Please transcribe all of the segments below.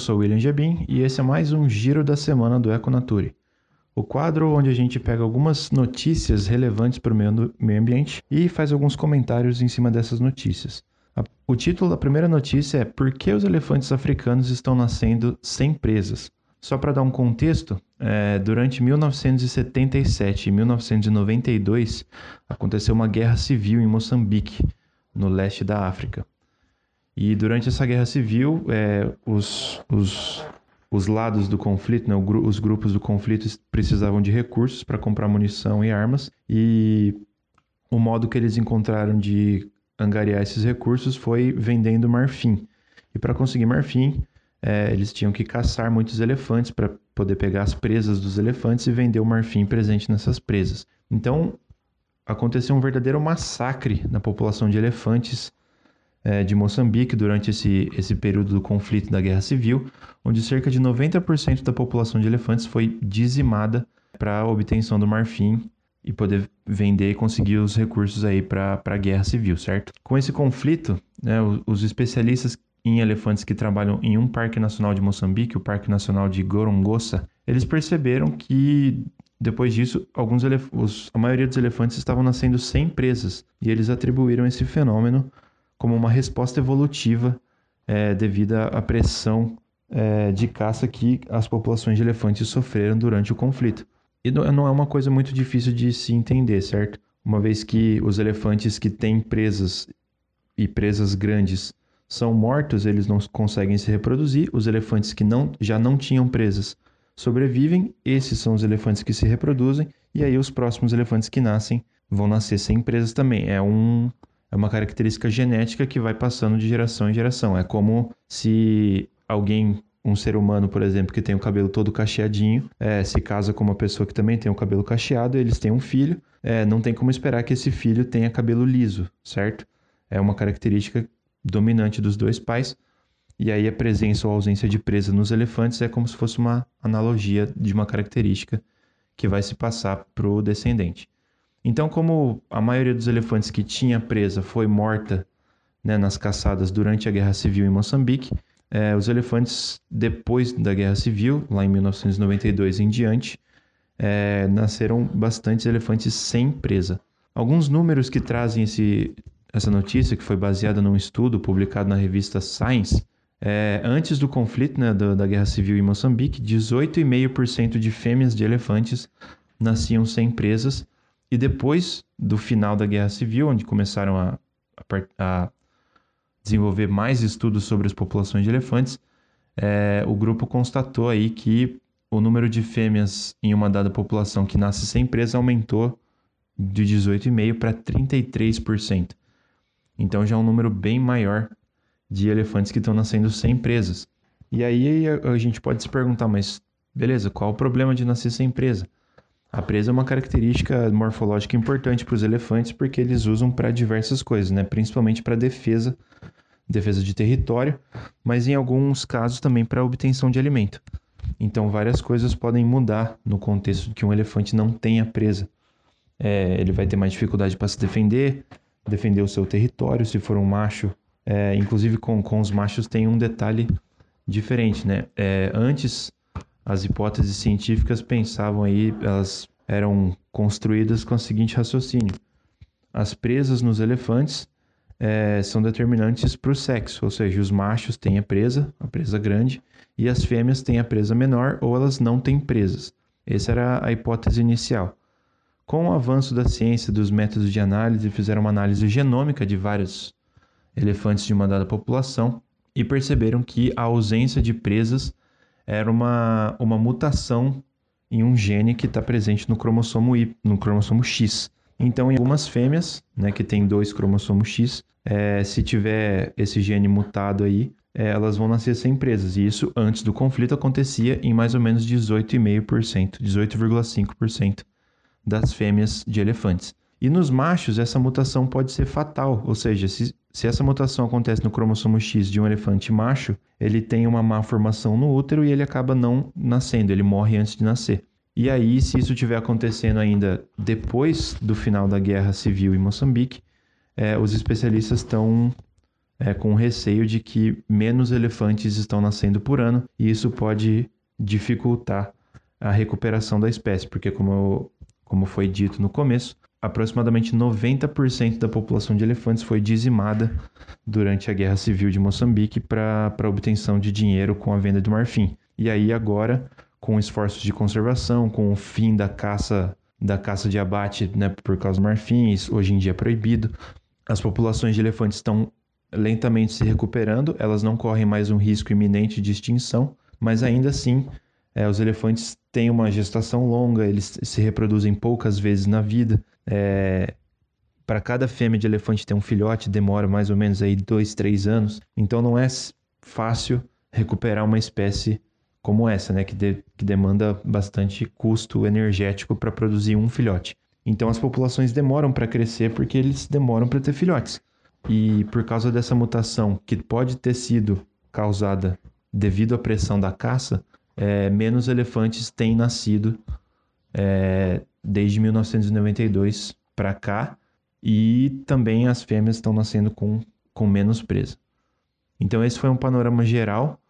sou William Jebim e esse é mais um Giro da Semana do Econature. O quadro onde a gente pega algumas notícias relevantes para o meio, meio ambiente e faz alguns comentários em cima dessas notícias. O título da primeira notícia é Por que os elefantes africanos estão nascendo sem presas? Só para dar um contexto, é, durante 1977 e 1992 aconteceu uma guerra civil em Moçambique, no leste da África. E durante essa guerra civil, é, os, os, os lados do conflito, né, os grupos do conflito precisavam de recursos para comprar munição e armas, e o modo que eles encontraram de angariar esses recursos foi vendendo marfim. E para conseguir marfim, é, eles tinham que caçar muitos elefantes para poder pegar as presas dos elefantes e vender o marfim presente nessas presas. Então, aconteceu um verdadeiro massacre na população de elefantes é, de Moçambique durante esse, esse período do conflito da Guerra Civil, onde cerca de 90% da população de elefantes foi dizimada para a obtenção do marfim e poder vender e conseguir os recursos aí para a guerra civil, certo? Com esse conflito, né, os, especialistas em elefantes que trabalham em um parque nacional de Moçambique, o Parque Nacional de Gorongosa, eles perceberam que depois disso, alguns os, a maioria dos elefantes estavam nascendo sem presas e eles atribuíram esse fenômeno como uma resposta evolutiva é, devido à pressão é, de caça que as populações de elefantes sofreram durante o conflito. E não é uma coisa muito difícil de se entender, certo? Uma vez que os elefantes que têm presas e presas grandes são mortos, eles não conseguem se reproduzir. Os elefantes que não, já não tinham presas sobrevivem, esses são os elefantes que se reproduzem, e aí os próximos elefantes que nascem vão nascer sem presas também. É um, é uma característica genética que vai passando de geração em geração. É como se alguém, um ser humano, por exemplo, que tem o cabelo todo cacheadinho, é, se casa com uma pessoa que também tem o cabelo cacheado, eles têm um filho, é, não tem como esperar que esse filho tenha cabelo liso, certo? É uma característica dominante dos dois pais. E aí a presença ou ausência de presa nos elefantes é como se fosse uma analogia de uma característica que vai se passar para o descendente. Então, como a maioria dos elefantes que tinha presa foi morta né, nas caçadas durante a Guerra Civil em Moçambique, é, os elefantes, depois da Guerra Civil, lá em 1992 em diante, é, nasceram bastantes elefantes sem presa. Alguns números que trazem esse, essa notícia, que foi baseada num estudo publicado na revista Science, é, antes do conflito né, da, da Guerra Civil em Moçambique, 18,5% de fêmeas de elefantes nasciam sem presas e depois do final da Guerra Civil, onde começaram a, a, a desenvolver mais estudos sobre as populações de elefantes, é, o grupo constatou aí que o número de fêmeas em uma dada população que nasce sem presa aumentou de 18,5% para 33%. Então já é um número bem maior de elefantes que estão nascendo sem presas. E aí a, a gente pode se perguntar, mas beleza, qual o problema de nascer sem presa? A presa é uma característica morfológica importante para os elefantes porque eles usam para diversas coisas, né? principalmente para defesa, defesa de território, mas em alguns casos também para obtenção de alimento. Então, várias coisas podem mudar no contexto que um elefante não tenha presa. É, ele vai ter mais dificuldade para se defender, defender o seu território, se for um macho. É, inclusive, com, com os machos tem um detalhe diferente, né? É, antes as hipóteses científicas pensavam aí, elas eram construídas com o seguinte raciocínio: as presas nos elefantes é, são determinantes para o sexo, ou seja, os machos têm a presa, a presa grande, e as fêmeas têm a presa menor ou elas não têm presas. Essa era a hipótese inicial. Com o avanço da ciência dos métodos de análise, fizeram uma análise genômica de vários elefantes de uma dada população e perceberam que a ausência de presas era uma, uma mutação em um gene que está presente no cromossomo Y, no cromossomo X. Então, em algumas fêmeas, né, que tem dois cromossomos X, é, se tiver esse gene mutado aí, é, elas vão nascer sem presas. E isso, antes do conflito, acontecia em mais ou menos 18,5%, 18,5% das fêmeas de elefantes. E nos machos, essa mutação pode ser fatal, ou seja, se, se essa mutação acontece no cromossomo X de um elefante macho, ele tem uma má formação no útero e ele acaba não nascendo, ele morre antes de nascer. E aí, se isso estiver acontecendo ainda depois do final da guerra civil em Moçambique, é, os especialistas estão é, com receio de que menos elefantes estão nascendo por ano e isso pode dificultar a recuperação da espécie, porque como, como foi dito no começo, aproximadamente 90% da população de elefantes foi dizimada durante a Guerra Civil de Moçambique para obtenção de dinheiro com a venda de marfim. E aí agora, com esforços de conservação, com o fim da caça da caça de abate né, por causa do marfim, isso hoje em dia é proibido, as populações de elefantes estão lentamente se recuperando, elas não correm mais um risco iminente de extinção, mas ainda assim é, os elefantes têm uma gestação longa, eles se reproduzem poucas vezes na vida. É, para cada fêmea de elefante ter um filhote demora mais ou menos aí dois, três anos. Então não é fácil recuperar uma espécie como essa, né, que, de, que demanda bastante custo energético para produzir um filhote. Então as populações demoram para crescer porque eles demoram para ter filhotes. E por causa dessa mutação que pode ter sido causada devido à pressão da caça, é, menos elefantes têm nascido é, desde 1992 para cá e também as fêmeas estão nascendo com, com menos presa. Então esse foi um panorama geral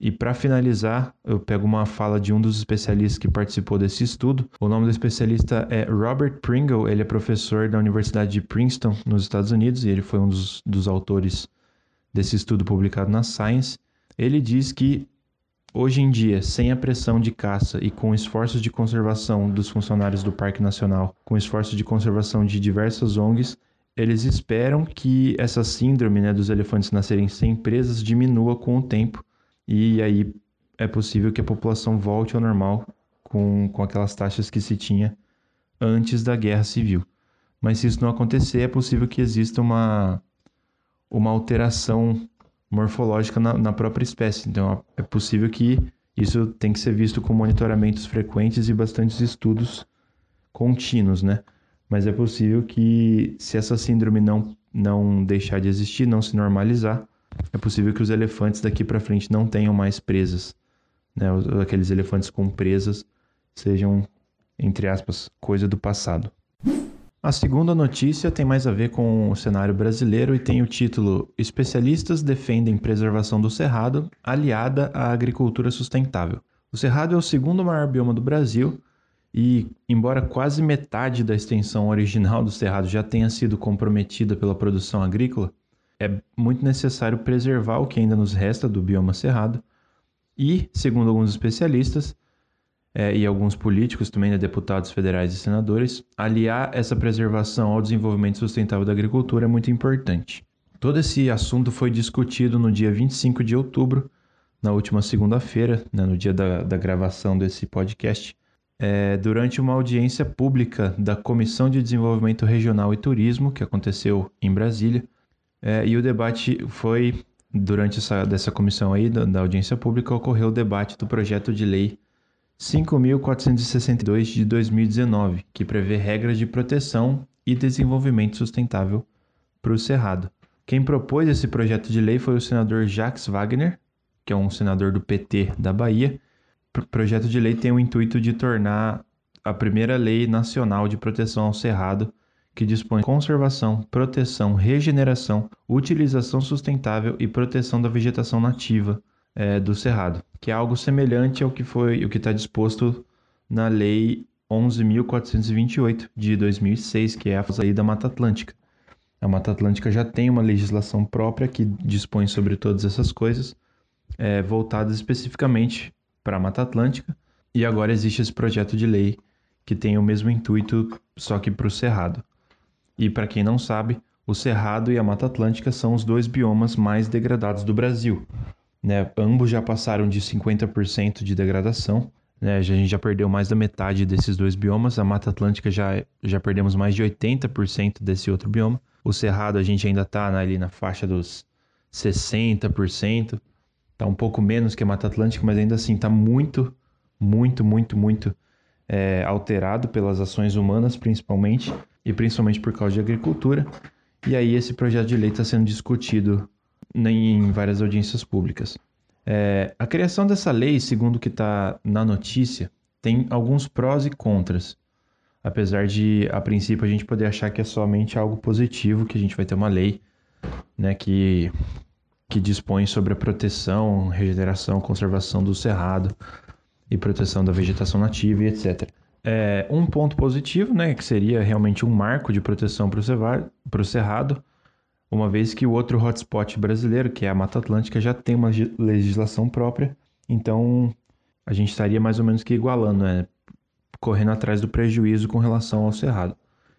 e para finalizar, eu pego uma fala de um dos especialistas que participou desse estudo. O nome do especialista é Robert Pringle, ele é professor da Universidade de Princeton, nos Estados Unidos, e ele foi um dos, dos autores desse estudo publicado na Science. Ele diz que hoje em dia, sem a pressão de caça e com esforços de conservação dos funcionários do Parque Nacional, com esforços de conservação de diversas ONGs, eles esperam que essa síndrome né, dos elefantes nascerem sem presas diminua com o tempo e aí é possível que a população volte ao normal com, com aquelas taxas que se tinha antes da guerra civil. Mas se isso não acontecer, é possível que exista uma, uma alteração morfológica na, na própria espécie. Então é possível que isso tem que ser visto com monitoramentos frequentes e bastantes estudos contínuos, né? Mas é possível que se essa síndrome não, não deixar de existir, não se normalizar, é possível que os elefantes daqui para frente não tenham mais presas. Né? Aqueles elefantes com presas sejam, entre aspas, coisa do passado. A segunda notícia tem mais a ver com o cenário brasileiro e tem o título Especialistas defendem preservação do cerrado aliada à agricultura sustentável. O cerrado é o segundo maior bioma do Brasil e, embora quase metade da extensão original do cerrado já tenha sido comprometida pela produção agrícola, é muito necessário preservar o que ainda nos resta do bioma cerrado e, segundo alguns especialistas é, e alguns políticos também, né, deputados federais e senadores, aliar essa preservação ao desenvolvimento sustentável da agricultura é muito importante. Todo esse assunto foi discutido no dia 25 de outubro, na última segunda-feira, né, no dia da, da gravação desse podcast, é, durante uma audiência pública da Comissão de Desenvolvimento Regional e Turismo, que aconteceu em Brasília, é, e o debate foi, durante essa dessa comissão aí, da, da audiência pública, ocorreu o debate do projeto de lei 5.462 de 2019, que prevê regras de proteção e desenvolvimento sustentável para o Cerrado. Quem propôs esse projeto de lei foi o senador Jacques Wagner, que é um senador do PT da Bahia. O projeto de lei tem o intuito de tornar a primeira lei nacional de proteção ao Cerrado que dispõe conservação, proteção, regeneração, utilização sustentável e proteção da vegetação nativa é, do cerrado, que é algo semelhante ao que foi o que está disposto na Lei 11.428 de 2006, que é a Lei da Mata Atlântica. A Mata Atlântica já tem uma legislação própria que dispõe sobre todas essas coisas, é, voltadas especificamente para a Mata Atlântica, e agora existe esse projeto de lei que tem o mesmo intuito, só que para o Cerrado. E para quem não sabe, o Cerrado e a Mata Atlântica são os dois biomas mais degradados do Brasil. Né? Ambos já passaram de 50% de degradação. Né? A gente já perdeu mais da metade desses dois biomas. A Mata Atlântica já, já perdemos mais de 80% desse outro bioma. O Cerrado a gente ainda está ali na faixa dos 60%. Está um pouco menos que a Mata Atlântica, mas ainda assim está muito, muito, muito, muito é, alterado pelas ações humanas, principalmente e principalmente por causa de agricultura. E aí esse projeto de lei está sendo discutido em várias audiências públicas. É, a criação dessa lei, segundo o que está na notícia, tem alguns prós e contras. Apesar de, a princípio, a gente poder achar que é somente algo positivo, que a gente vai ter uma lei né, que, que dispõe sobre a proteção, regeneração, conservação do cerrado e proteção da vegetação nativa e etc. É, um ponto positivo, né, que seria realmente um marco de proteção para o cerrado, uma vez que o outro hotspot brasileiro, que é a Mata Atlântica, já tem uma legislação própria, então a gente estaria mais ou menos que igualando, né, correndo atrás do prejuízo com relação ao cerrado,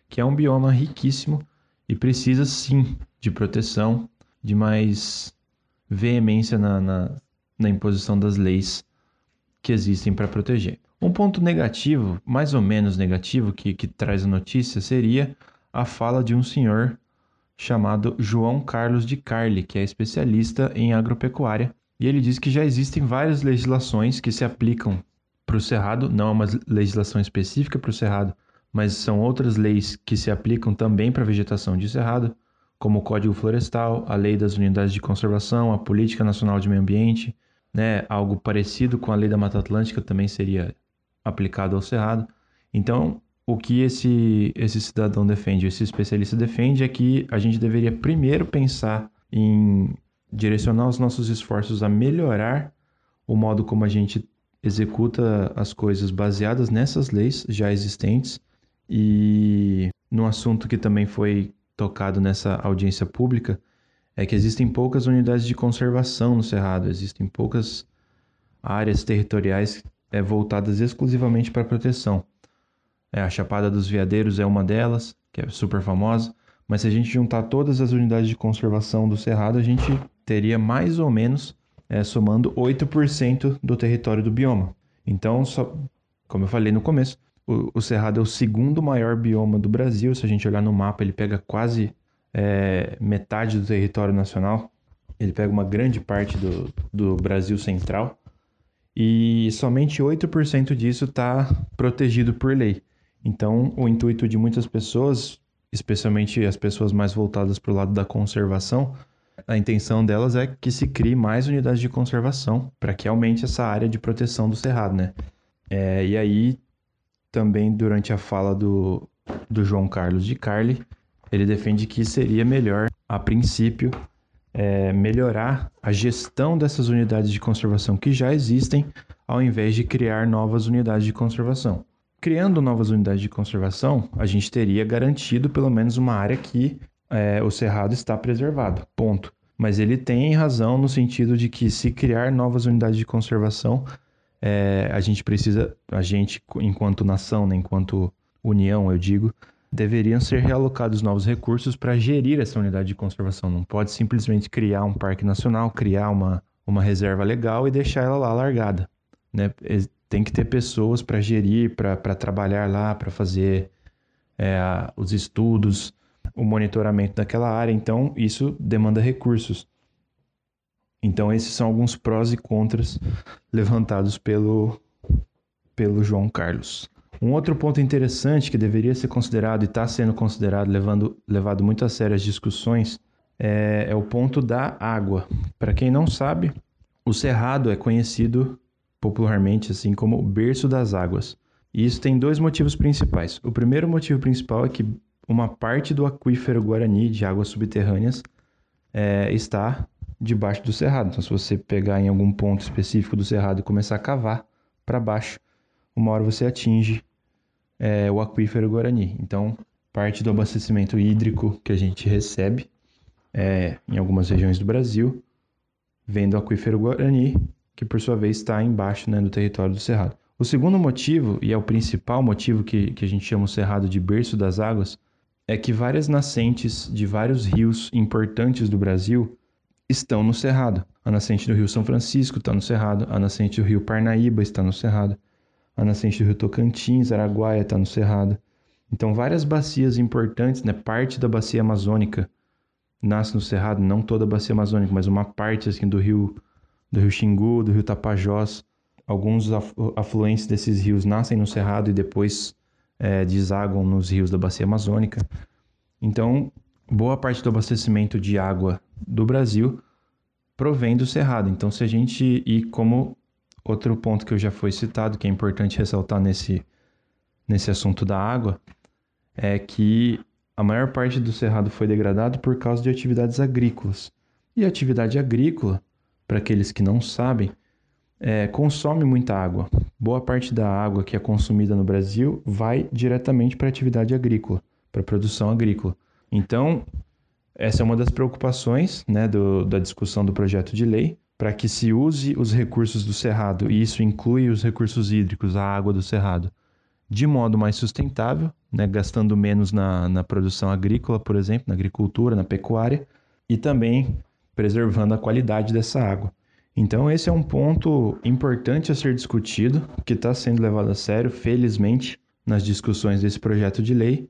que é um bioma riquíssimo e precisa sim de proteção, de mais veemência na, na, na imposição das leis que existem para proteger. Um ponto negativo, mais ou menos negativo, que, que traz a notícia seria a fala de um senhor chamado João Carlos de Carli, que é especialista em agropecuária, e ele diz que já existem várias legislações que se aplicam para o cerrado, não é uma legislação específica para o cerrado, mas são outras leis que se aplicam também para a vegetação de cerrado, como o Código Florestal, a Lei das Unidades de Conservação, a Política Nacional de Meio Ambiente, né, algo parecido com a Lei da Mata Atlântica também seria aplicado ao cerrado. Então, o que esse, esse cidadão defende, esse especialista defende, é que a gente deveria primeiro pensar em direcionar os nossos esforços a melhorar o modo como a gente executa as coisas baseadas nessas leis já existentes e no assunto que também foi tocado nessa audiência pública é que existem poucas unidades de conservação no Cerrado, existem poucas áreas territoriais é, voltadas exclusivamente para proteção. É, a Chapada dos Veadeiros é uma delas, que é super famosa, mas se a gente juntar todas as unidades de conservação do Cerrado, a gente teria mais ou menos, é, somando 8% do território do bioma. Então, só, como eu falei no começo, o, o, Cerrado é o segundo maior bioma do Brasil. Se a gente olhar no mapa, ele pega quase é, metade do território nacional. Ele pega uma grande parte do, do Brasil central. E somente 8% disso está protegido por lei. Então, o intuito de muitas pessoas, especialmente as pessoas mais voltadas para o lado da conservação, a intenção delas é que se crie mais unidades de conservação para que aumente essa área de proteção do cerrado, né? É, e aí, também durante a fala do, do João Carlos de Carli, ele defende que seria melhor, a princípio, é, melhorar a gestão dessas unidades de conservação que já existem, ao invés de criar novas unidades de conservação criando novas unidades de conservação, a gente teria garantido pelo menos uma área que é, o cerrado está preservado. Ponto. Mas ele tem razão no sentido de que se criar novas unidades de conservação, é, a gente precisa, a gente, enquanto nação, né, enquanto união, eu digo, deveriam ser realocados novos recursos para gerir essa unidade de conservação. Não pode simplesmente criar um parque nacional, criar uma, uma reserva legal e deixar ela lá largada. Né? Tem que ter pessoas para gerir, para trabalhar lá, para fazer é, os estudos, o monitoramento daquela área. Então, isso demanda recursos. Então, esses são alguns prós e contras levantados pelo, pelo João Carlos. Um outro ponto interessante que deveria ser considerado e está sendo considerado, levando, levado muito a sério as discussões, é, é o ponto da água. Para quem não sabe, o Cerrado é conhecido popularmente assim como o berço das águas. E isso tem dois motivos principais. O primeiro motivo principal é que uma parte do aquífero Guarani de águas subterrâneas é, está debaixo do cerrado. Então, se você pegar em algum ponto específico do cerrado e começar a cavar para baixo, uma hora você atinge é, o aquífero Guarani. Então, parte do abastecimento hídrico que a gente recebe é, em algumas regiões do Brasil vem do aquífero Guarani que por sua vez está embaixo né, do território do Cerrado. O segundo motivo, e é o principal motivo que, que a gente chama o Cerrado de berço das águas, é que várias nascentes de vários rios importantes do Brasil estão no Cerrado. A nascente do Rio São Francisco está no Cerrado, a nascente do Rio Parnaíba está no Cerrado, a nascente do Rio Tocantins, Araguaia está no Cerrado. Então, várias bacias importantes, né, parte da bacia amazônica nasce no Cerrado, não toda a bacia amazônica, mas uma parte assim do Rio do rio Xingu, do rio Tapajós. Alguns afluentes desses rios nascem no Cerrado e depois é, desaguam nos rios da Bacia Amazônica. Então, boa parte do abastecimento de água do Brasil provém do Cerrado. Então, se a gente e como outro ponto que eu já foi citado, que é importante ressaltar nesse, nesse assunto da água, é que a maior parte do cerrado foi degradado por causa de atividades agrícolas. E a atividade agrícola, para aqueles que não sabem, é, consome muita água. Boa parte da água que é consumida no Brasil vai diretamente para a atividade agrícola, para a produção agrícola. Então, essa é uma das preocupações né, do, da discussão do projeto de lei, para que se use os recursos do cerrado, e isso inclui os recursos hídricos, a água do cerrado, de modo mais sustentável, né, gastando menos na, na produção agrícola, por exemplo, na agricultura, na pecuária, e também preservando a qualidade dessa água. Então, esse é um ponto importante a ser discutido, que está sendo levado a sério, felizmente, nas discussões desse projeto de lei.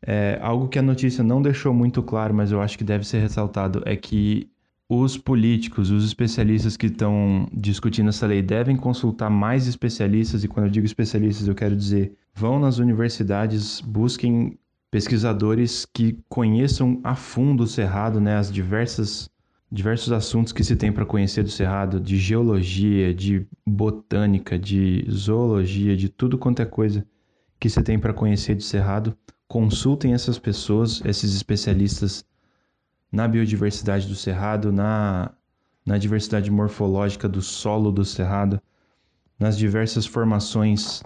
É, algo que a notícia não deixou muito claro, mas eu acho que deve ser ressaltado, é que os políticos, os especialistas que estão discutindo essa lei devem consultar mais especialistas, e quando eu digo especialistas, eu quero dizer, vão nas universidades, busquem pesquisadores que conheçam a fundo o Cerrado, né, as diversas diversos assuntos que se tem para conhecer do Cerrado, de geologia, de botânica, de zoologia, de tudo quanto é coisa que se tem para conhecer do Cerrado. Consultem essas pessoas, esses especialistas na biodiversidade do cerrado, na, na diversidade morfológica do solo do cerrado, nas diversas formações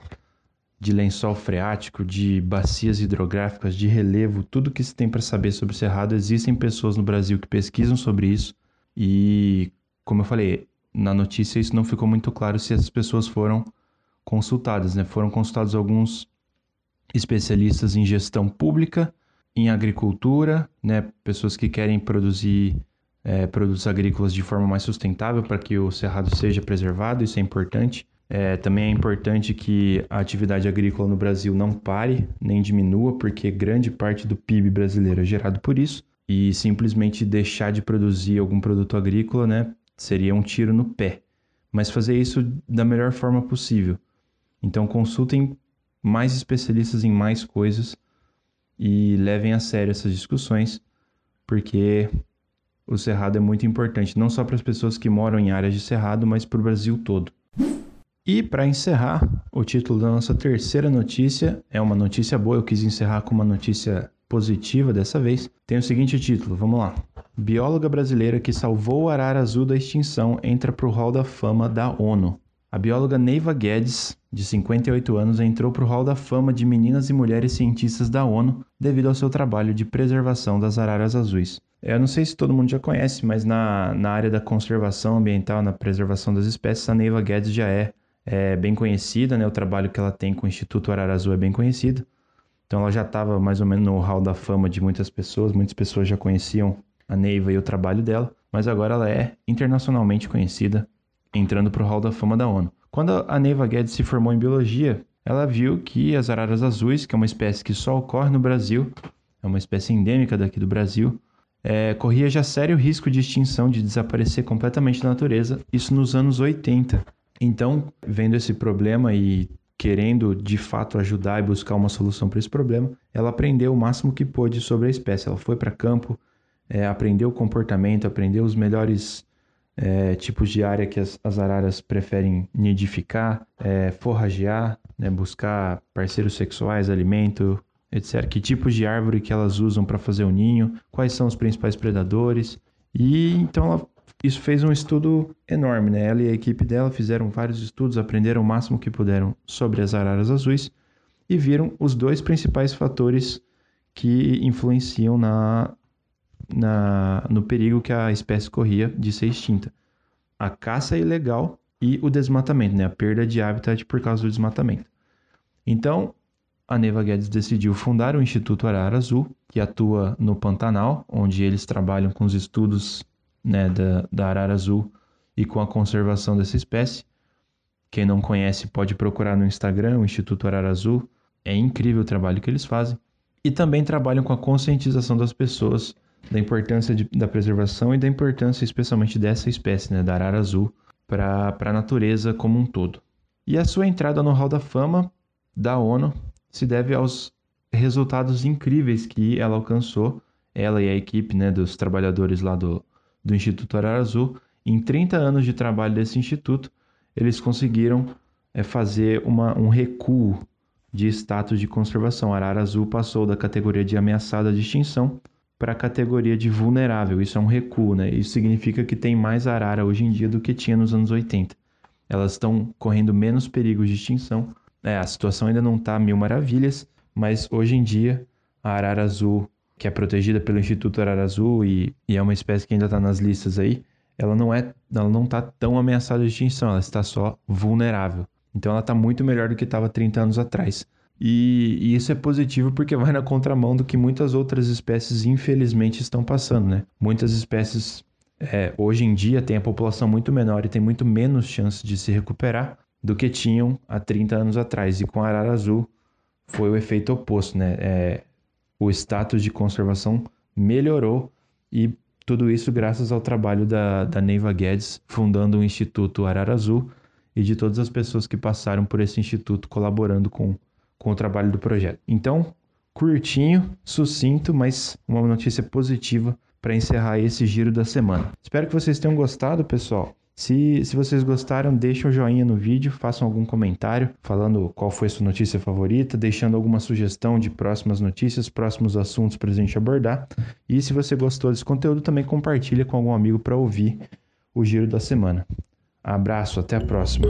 de lençol freático, de bacias hidrográficas, de relevo, tudo que se tem para saber sobre o cerrado. Existem pessoas no Brasil que pesquisam sobre isso e, como eu falei, na notícia isso não ficou muito claro se essas pessoas foram consultadas, né? Foram consultados alguns especialistas em gestão pública em agricultura, né, pessoas que querem produzir é, produtos agrícolas de forma mais sustentável para que o cerrado seja preservado, isso é importante. É, também é importante que a atividade agrícola no Brasil não pare nem diminua, porque grande parte do PIB brasileiro é gerado por isso. E simplesmente deixar de produzir algum produto agrícola né, seria um tiro no pé. Mas fazer isso da melhor forma possível. Então consultem mais especialistas em mais coisas e levem a sério essas discussões, porque o cerrado é muito importante, não só para as pessoas que moram em áreas de cerrado, mas para o Brasil todo. E para encerrar, o título da nossa terceira notícia é uma notícia boa, eu quis encerrar com uma notícia positiva dessa vez. Tem o seguinte título, vamos lá. Bióloga brasileira que salvou o arara azul da extinção entra para o Hall da Fama da ONU. A bióloga Neiva Guedes, de 58 anos, entrou para o Hall da Fama de Meninas e Mulheres Cientistas da ONU devido ao seu trabalho de preservação das araras azuis. Eu não sei se todo mundo já conhece, mas na, na área da conservação ambiental, na preservação das espécies, a Neiva Guedes já é, é bem conhecida, né? o trabalho que ela tem com o Instituto Arara Azul é bem conhecido. Então ela já estava mais ou menos no hall da fama de muitas pessoas, muitas pessoas já conheciam a Neiva e o trabalho dela, mas agora ela é internacionalmente conhecida entrando para o Hall da Fama da ONU. Quando a Neiva Guedes se formou em biologia, ela viu que as araras azuis, que é uma espécie que só ocorre no Brasil, é uma espécie endêmica daqui do Brasil, é, corria já sério risco de extinção, de desaparecer completamente da natureza, isso nos anos 80. Então, vendo esse problema e querendo de fato ajudar e buscar uma solução para esse problema, ela aprendeu o máximo que pôde sobre a espécie. Ela foi para campo, é, aprendeu o comportamento, aprendeu os melhores é, tipos de área que as, as araras preferem nidificar, é, forragear, né, buscar parceiros sexuais, alimento, etc. Que tipos de árvore que elas usam para fazer o ninho, quais são os principais predadores. E então ela, isso fez um estudo enorme, né? Ela e a equipe dela fizeram vários estudos, aprenderam o máximo que puderam sobre as araras azuis e viram os dois principais fatores que influenciam na na, no perigo que a espécie corria de ser extinta. A caça ilegal e o desmatamento, né? a perda de habitat por causa do desmatamento. Então, a Neva Guedes decidiu fundar o Instituto Arara Azul, que atua no Pantanal, onde eles trabalham com os estudos né, da, da arara azul e com a conservação dessa espécie. Quem não conhece pode procurar no Instagram, o Instituto Arara Azul. É incrível o trabalho que eles fazem. E também trabalham com a conscientização das pessoas da importância de, da preservação e da importância especialmente dessa espécie, né, da arara azul, para a natureza como um todo. E a sua entrada no Hall da Fama da ONU se deve aos resultados incríveis que ela alcançou, ela e a equipe né, dos trabalhadores lá do, do Instituto Arara Azul. Em 30 anos de trabalho desse instituto, eles conseguiram é, fazer uma, um recuo de status de conservação. A arara azul passou da categoria de ameaçada de extinção para a categoria de vulnerável. Isso é um recuo, né? Isso significa que tem mais arara hoje em dia do que tinha nos anos 80. Elas estão correndo menos perigos de extinção. É, a situação ainda não está mil maravilhas, mas hoje em dia a arara azul, que é protegida pelo Instituto Arara Azul e, e é uma espécie que ainda está nas listas aí, ela não é, ela não está tão ameaçada de extinção, ela está só vulnerável. Então ela está muito melhor do que estava 30 anos atrás. E, e, isso é positivo porque vai na contramão do que muitas outras espécies, infelizmente, estão passando, né? Muitas espécies, é, hoje em dia, têm a população muito menor e tem muito menos chance de se recuperar do que tinham há 30 anos atrás. E com a arara azul foi o efeito oposto, né? É, o status de conservação melhorou e tudo isso graças ao trabalho da, da Neiva Guedes, fundando o Instituto Arara Azul e de todas as pessoas que passaram por esse instituto colaborando com, com o trabalho do projeto. Então, curtinho, sucinto, mas uma notícia positiva para encerrar esse giro da semana. Espero que vocês tenham gostado, pessoal. Se, se vocês gostaram, deixem um joinha no vídeo, façam algum comentário falando qual foi sua notícia favorita, deixando alguma sugestão de próximas notícias, próximos assuntos para a gente abordar. E se você gostou desse conteúdo, também compartilha com algum amigo para ouvir o giro da semana. Abraço, até a próxima.